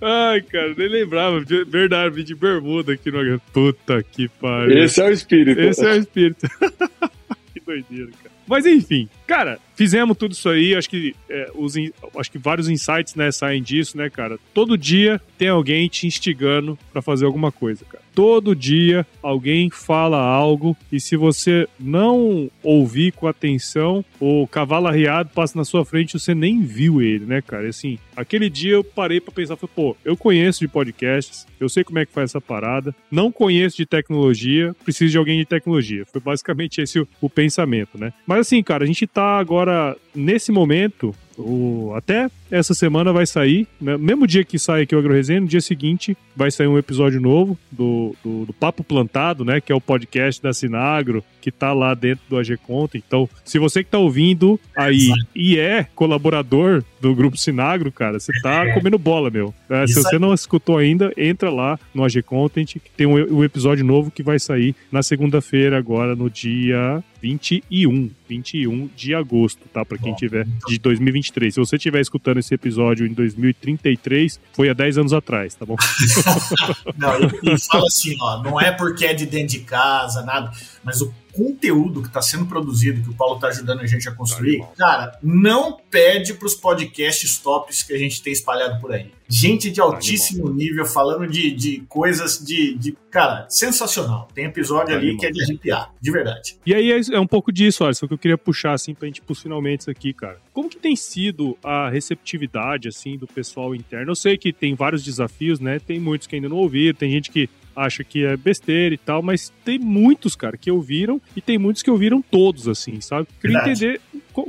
Ai, cara, nem lembrava. Verdade, de bermuda aqui no. Puta que pariu. Esse é o espírito. Esse é o espírito. que doideira, cara. Mas enfim, cara, fizemos tudo isso aí. Acho que, é, os, acho que vários insights né, saem disso, né, cara? Todo dia tem alguém te instigando para fazer alguma coisa, cara. Todo dia alguém fala algo e se você não ouvir com atenção, o cavalo arriado passa na sua frente e você nem viu ele, né, cara? E, assim, aquele dia eu parei para pensar, falei, pô, eu conheço de podcasts, eu sei como é que faz essa parada, não conheço de tecnologia, preciso de alguém de tecnologia. Foi basicamente esse o, o pensamento, né? Mas assim, cara, a gente tá agora nesse momento o, até essa semana vai sair, né? mesmo dia que sai aqui o AgroResenha, no dia seguinte vai sair um episódio novo do, do, do, Papo Plantado, né? Que é o podcast da Sinagro, que tá lá dentro do AG Conta. Então, se você que tá ouvindo aí e é colaborador do Grupo Sinagro, cara, você tá é. comendo bola, meu. É, se você não escutou ainda, entra lá no AG Content, que tem um, um episódio novo que vai sair na segunda-feira, agora no dia 21, 21 de agosto, tá? Para quem tiver de 2023. Se você estiver escutando esse episódio em 2033, foi há 10 anos atrás, tá bom? não, e, e fala assim, ó, não é porque é de dentro de casa, nada, mas o conteúdo que está sendo produzido, que o Paulo está ajudando a gente a construir, tá cara, não pede para os podcasts tops que a gente tem espalhado por aí. Gente de tá altíssimo nível falando de, de coisas de, de, Cara, sensacional. Tem episódio ali que é de arrepiar, de verdade. E aí é, é um pouco disso, Alisson, que eu queria puxar, assim, pra gente pros finalmente aqui, cara. Como que tem sido a receptividade, assim, do pessoal interno? Eu sei que tem vários desafios, né? Tem muitos que ainda não ouviram, tem gente que acha que é besteira e tal, mas tem muitos, cara, que ouviram e tem muitos que ouviram todos, assim, sabe? Queria Verdade. entender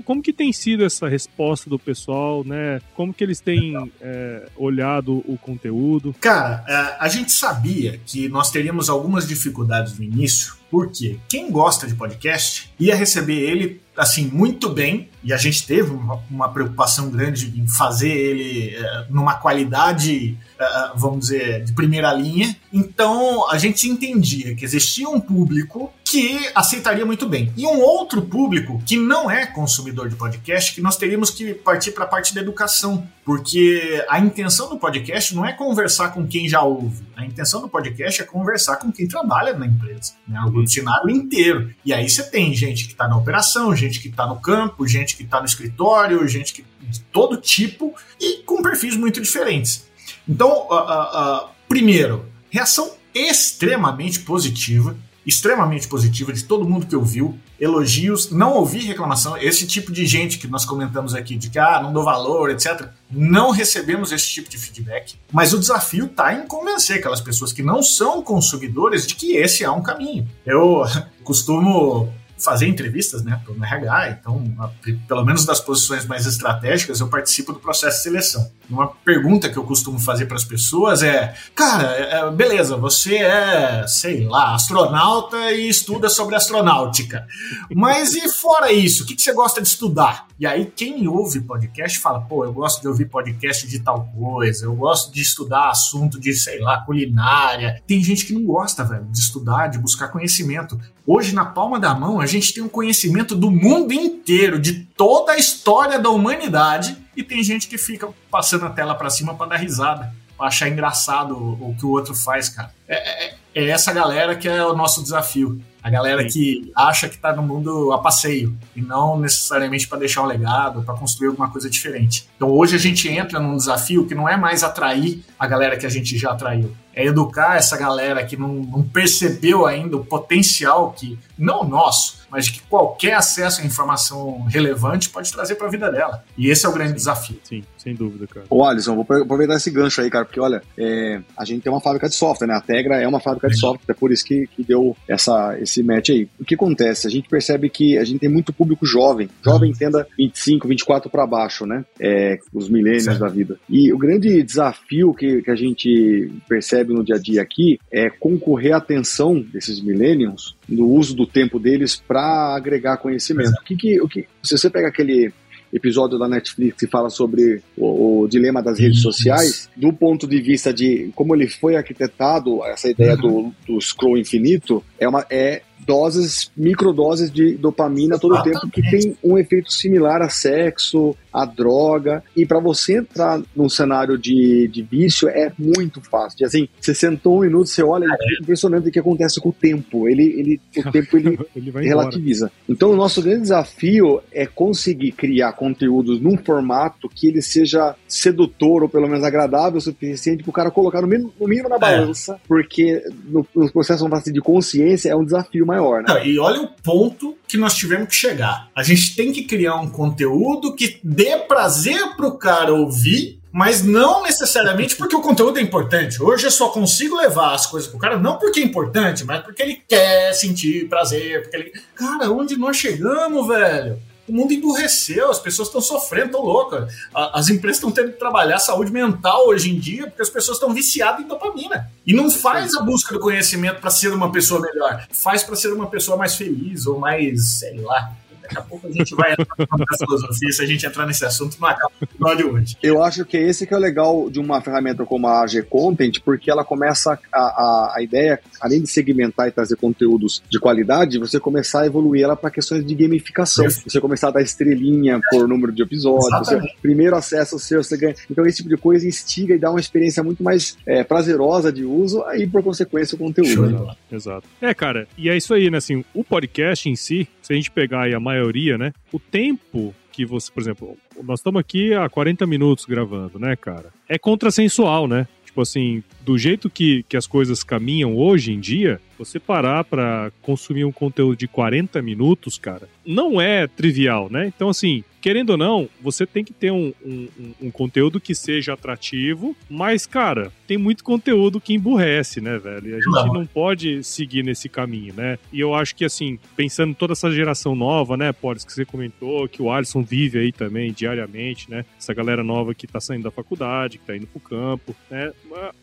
como que tem sido essa resposta do pessoal, né? Como que eles têm é, olhado o conteúdo? Cara, é, a gente sabia que nós teríamos algumas dificuldades no início, porque quem gosta de podcast ia receber ele assim muito bem e a gente teve uma, uma preocupação grande em fazer ele é, numa qualidade, é, vamos dizer, de primeira linha. Então a gente entendia que existia um público que aceitaria muito bem e um outro público que não é consumidor de podcast que nós teríamos que partir para a parte da educação, porque a intenção do podcast não é conversar com quem já ouve, a intenção do podcast é conversar com quem trabalha na empresa, né? o cenário inteiro. E aí você tem gente que está na operação, gente que está no campo, gente que está no escritório, gente que, de todo tipo e com perfis muito diferentes. Então, uh, uh, uh, primeiro, reação extremamente positiva extremamente positiva de todo mundo que ouviu, elogios, não ouvi reclamação, esse tipo de gente que nós comentamos aqui, de que ah, não dou valor, etc. Não recebemos esse tipo de feedback, mas o desafio está em convencer aquelas pessoas que não são consumidores de que esse é um caminho. Eu costumo fazer entrevistas, né? No RH, então, pelo menos das posições mais estratégicas, eu participo do processo de seleção. Uma pergunta que eu costumo fazer para as pessoas é: cara, é, beleza, você é, sei lá, astronauta e estuda sobre astronáutica. Mas e fora isso, o que, que você gosta de estudar? E aí, quem ouve podcast fala: pô, eu gosto de ouvir podcast de tal coisa, eu gosto de estudar assunto de, sei lá, culinária. Tem gente que não gosta, velho, de estudar, de buscar conhecimento. Hoje, na palma da mão, a gente tem um conhecimento do mundo inteiro, de toda a história da humanidade, e tem gente que fica passando a tela para cima para dar risada, pra achar engraçado o, o, que o outro faz, cara. É, é, é, essa galera que é o nosso desafio. A galera Sim. que acha que está no mundo a passeio e não necessariamente para deixar um legado, para construir alguma coisa diferente. Então hoje a gente entra num desafio que não é mais atrair a galera que a gente já atraiu, é educar essa galera que não, não percebeu ainda o potencial que, não nosso, mas que qualquer acesso à informação relevante pode trazer para a vida dela. E esse é o grande desafio. Sim, sem dúvida, cara. Ô, Alisson, vou aproveitar esse gancho aí, cara, porque olha, é, a gente tem uma fábrica de software, né? A Tegra é uma fábrica de software, é por isso que, que deu essa, esse match aí. O que acontece? A gente percebe que a gente tem muito público jovem, jovem entenda 25, 24 para baixo, né? É, os milênios da vida. E o grande desafio que, que a gente percebe no dia a dia aqui é concorrer à atenção desses millennials no uso do tempo deles para agregar conhecimento. O que, que, o que, se você pega aquele episódio da Netflix que fala sobre o, o dilema das redes sociais, do ponto de vista de como ele foi arquitetado, essa ideia uhum. do, do scroll infinito, é, uma, é doses, microdoses de dopamina todo o tempo que tem um efeito similar a sexo, a droga. E para você entrar num cenário de, de vício é muito fácil. Assim, você sentou um minuto, você olha, é impressionante o que acontece com o tempo. Ele, ele, o tempo ele, ele relativiza. Então o nosso grande desafio é conseguir criar conteúdos num formato que ele seja sedutor ou pelo menos agradável o suficiente para o cara colocar no mínimo, no mínimo na é. balança, porque no, no processo de consciência é um desafio maior, né? Não, e olha o ponto que nós tivemos que chegar. A gente tem que criar um conteúdo que dê prazer pro cara ouvir mas não necessariamente porque o conteúdo é importante. Hoje eu só consigo levar as coisas pro cara não porque é importante, mas porque ele quer sentir prazer, porque ele, cara, onde nós chegamos, velho? o mundo endurreceu, as pessoas estão sofrendo, estão loucas. As empresas estão tendo que trabalhar saúde mental hoje em dia porque as pessoas estão viciadas em dopamina. E não faz a busca do conhecimento para ser uma pessoa melhor, faz para ser uma pessoa mais feliz ou mais, sei lá, Daqui a pouco a gente vai entrar na filosofia, se a gente entrar nesse assunto, não acaba o episódio hoje. Eu acho que esse que é o legal de uma ferramenta como a AG Content, porque ela começa a, a, a ideia, além de segmentar e trazer conteúdos de qualidade, você começar a evoluir ela para questões de gamificação. Isso. Você começar a dar estrelinha por número de episódios, você, primeiro acesso ao seu, você ganha. Então esse tipo de coisa instiga e dá uma experiência muito mais é, prazerosa de uso, aí por consequência o conteúdo. Né? Exato. É, cara, e é isso aí, né? Assim, o podcast em si, se a gente pegar aí a maioria, né? O tempo que você, por exemplo, nós estamos aqui há 40 minutos gravando, né, cara? É contrassensual, né? Tipo assim, do jeito que, que as coisas caminham hoje em dia, você parar para consumir um conteúdo de 40 minutos, cara, não é trivial, né? Então, assim, querendo ou não, você tem que ter um, um, um, conteúdo que seja atrativo, mas, cara, tem muito conteúdo que emburrece, né, velho? E a gente não. pode seguir nesse caminho, né? E eu acho que, assim, pensando toda essa geração nova, né, Polis, que você comentou, que o Alisson vive aí também diariamente, né? Essa galera nova que tá saindo da faculdade, que tá indo pro campo, né?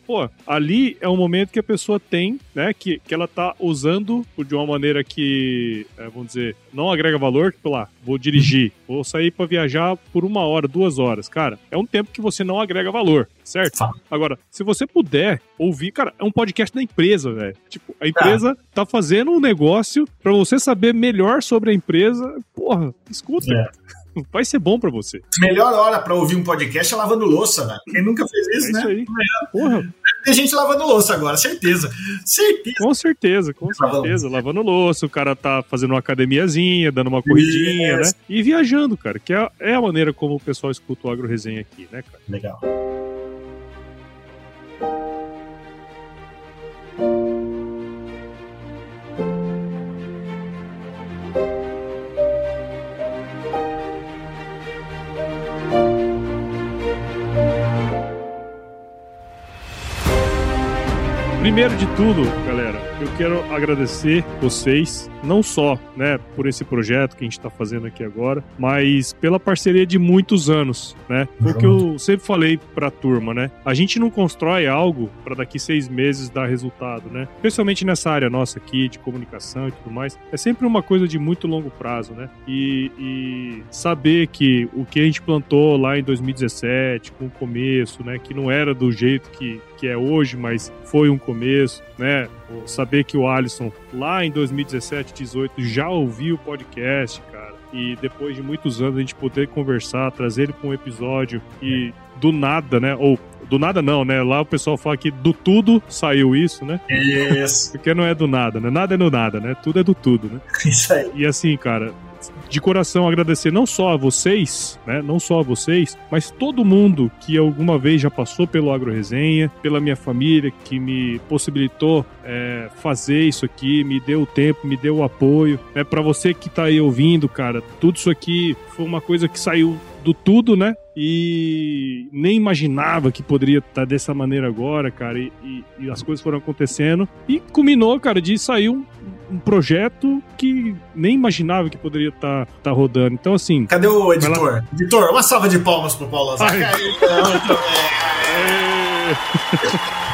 Pô, ali é um momento que a pessoa tem, né, que, que ela tá usando de uma maneira que, é, vamos dizer, não agrega valor, tipo lá, vou dirigir, vou sair para viajar por uma hora, duas horas. Cara, é um tempo que você não agrega valor, certo? Agora, se você puder ouvir, cara, é um podcast da empresa, velho. Tipo, a empresa tá. tá fazendo um negócio para você saber melhor sobre a empresa. Porra, escuta. É vai ser bom para você. Melhor hora para ouvir um podcast é lavando louça, velho. Quem nunca fez isso, é né? Isso aí. Porra. Tem gente lavando louça agora, certeza. Certeza. Com certeza, com certeza. Lavando louça, o cara tá fazendo uma academiazinha, dando uma corridinha, né? E viajando, cara, que é, é a maneira como o pessoal escuta o Agro Resenha aqui, né, cara? Legal. Primeiro de tudo, galera, eu quero agradecer vocês não só, né, por esse projeto que a gente está fazendo aqui agora, mas pela parceria de muitos anos, né? Foi o que eu sempre falei para a turma, né? A gente não constrói algo para daqui seis meses dar resultado, né? Especialmente nessa área nossa aqui de comunicação e tudo mais, é sempre uma coisa de muito longo prazo, né? E, e saber que o que a gente plantou lá em 2017, com o começo, né, que não era do jeito que que é hoje, mas foi um começo, né? Saber que o Alisson lá em 2017, 18 já ouviu o podcast, cara. E depois de muitos anos a gente poder conversar, trazer ele para um episódio e do nada, né? Ou do nada não, né? Lá o pessoal fala que do tudo saiu isso, né? Isso. Porque não é do nada, né? Nada é do nada, né? Tudo é do tudo, né? Isso aí. E assim, cara, de coração agradecer não só a vocês, né? Não só a vocês, mas todo mundo que alguma vez já passou pelo Agro Resenha, pela minha família que me possibilitou é, fazer isso aqui, me deu o tempo, me deu o apoio. É né? para você que tá aí ouvindo, cara, tudo isso aqui foi uma coisa que saiu do tudo, né? E nem imaginava que poderia estar tá dessa maneira agora, cara. E, e, e, as coisas foram acontecendo. E culminou, cara, de sair um, um projeto que nem imaginava que poderia estar tá, tá rodando. Então, assim. Cadê o editor? Ela... Editor, uma salva de palmas pro Paulo Azar.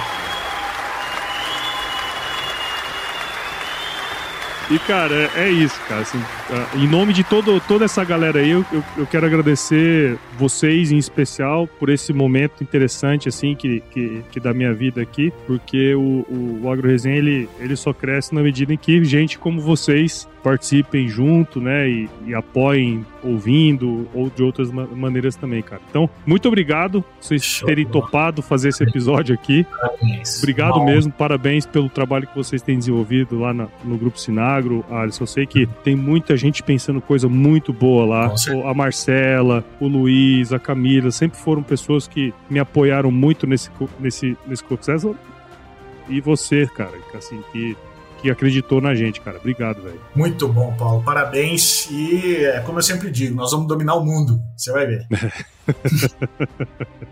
E, cara, é, é isso, cara. Assim, ah, em nome de todo, toda essa galera aí, eu, eu, eu, quero agradecer vocês em especial por esse momento interessante, assim, que, que, que da minha vida aqui, porque o, o, o Agro Resenha, ele, ele só cresce na medida em que gente como vocês participem junto, né, e, e apoiem ouvindo ou de outras maneiras também, cara. Então, muito obrigado vocês Show terem topado fazer esse episódio aqui. Parabéns. Obrigado Bom. mesmo, parabéns pelo trabalho que vocês têm desenvolvido lá na, no Grupo Sinagro. Alisson, eu sei que tem muita gente pensando coisa muito boa lá. A Marcela, o Luiz, a Camila, sempre foram pessoas que me apoiaram muito nesse, nesse, nesse processo. E você, cara, assim, que que acreditou na gente, cara. Obrigado, velho. Muito bom, Paulo. Parabéns. E, é, como eu sempre digo, nós vamos dominar o mundo. Você vai ver.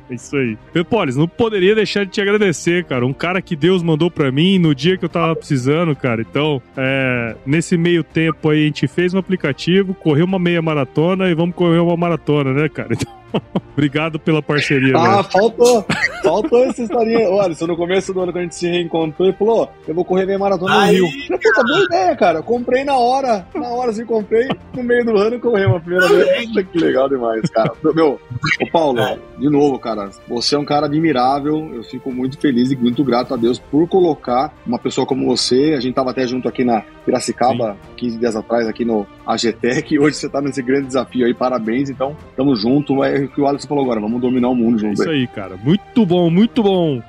é isso aí. Polis, não poderia deixar de te agradecer, cara. Um cara que Deus mandou pra mim no dia que eu tava precisando, cara. Então, é, nesse meio tempo aí, a gente fez um aplicativo, correu uma meia maratona e vamos correr uma maratona, né, cara? Então, Obrigado pela parceria. Ah, faltou. Faltou essa historinha. Olha, se no começo do ano que a gente se reencontrou e falou: eu vou correr minha maratona no Rio. Eu puta, boa ideia, cara. Eu comprei na hora. Na hora, assim, comprei. No meio do ano corri uma primeira vez. Puta, que legal demais, cara. Meu, ô Paulo, de novo, cara. Você é um cara admirável. Eu fico muito feliz e muito grato a Deus por colocar uma pessoa como você. A gente tava até junto aqui na Piracicaba, Sim. 15 dias atrás, aqui no AGTEC. E hoje você tá nesse grande desafio aí. Parabéns. Então, tamo junto. É o que o Alex falou agora, vamos dominar o mundo junto. Isso aí, cara. Muito bom, muito bom.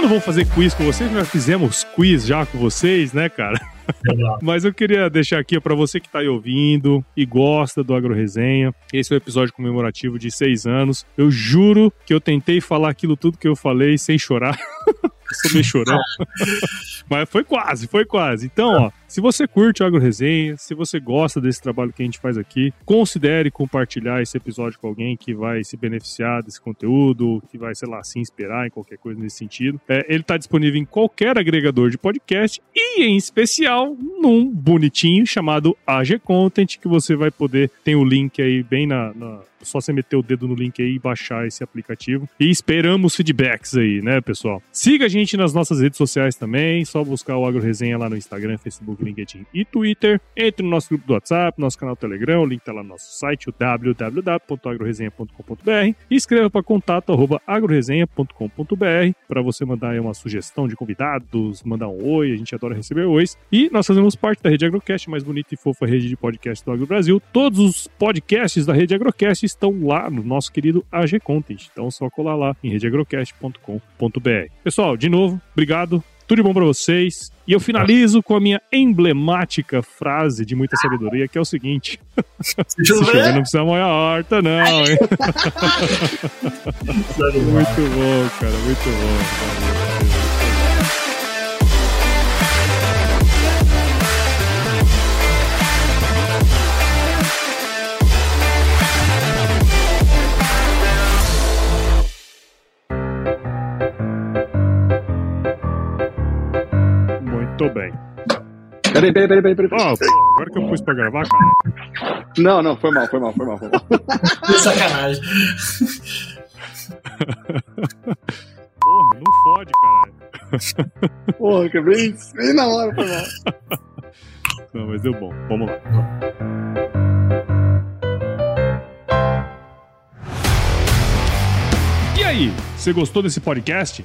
Nós não vamos fazer quiz com vocês, nós fizemos quiz já com vocês, né, cara? Mas eu queria deixar aqui para você que está aí ouvindo e gosta do Agro Resenha. Esse é o episódio comemorativo de seis anos. Eu juro que eu tentei falar aquilo tudo que eu falei sem chorar. sou meio chorão. Mas foi quase, foi quase. Então, ó, se você curte Agro Resenha, se você gosta desse trabalho que a gente faz aqui, considere compartilhar esse episódio com alguém que vai se beneficiar desse conteúdo, que vai, sei lá, se inspirar em qualquer coisa nesse sentido. É, ele está disponível em qualquer agregador de podcast e, em especial, num bonitinho chamado AG Content, que você vai poder. Tem o link aí bem na, na só você meter o dedo no link aí e baixar esse aplicativo. E esperamos feedbacks aí, né, pessoal? Siga a gente nas nossas redes sociais também, só buscar o Agro Resenha lá no Instagram, Facebook, LinkedIn e Twitter. Entre no nosso grupo do WhatsApp, nosso canal Telegram, o link tá lá no nosso site, o www.agroresenha.com.br e escreva para contato arroba agroresenha.com.br para você mandar aí uma sugestão de convidados, mandar um oi, a gente adora receber ois. E nós fazemos parte da Rede Agrocast, mais bonita e fofa rede de podcast do Agro Brasil. Todos os podcasts da Rede Agrocast estão lá no nosso querido AG Content. Então é só colar lá em redeagrocast.com.br. Pessoal, de novo, obrigado. Tudo de bom para vocês. E eu finalizo com a minha emblemática frase de muita sabedoria, que é o seguinte: Se chover, não precisa molhar a horta, não, hein? muito bom, cara, muito bom. Cara. Muito bem. Peraí, peraí, peraí, peraí. peraí. Ó, pô, agora que eu pus pra gravar, cara. Não, não, foi mal, foi mal, foi mal. Foi mal. Que sacanagem. Porra, não fode, caralho. Porra, que bem, bem na hora, foi mal. Não, mas deu bom. Vamos lá. E aí, você gostou desse podcast?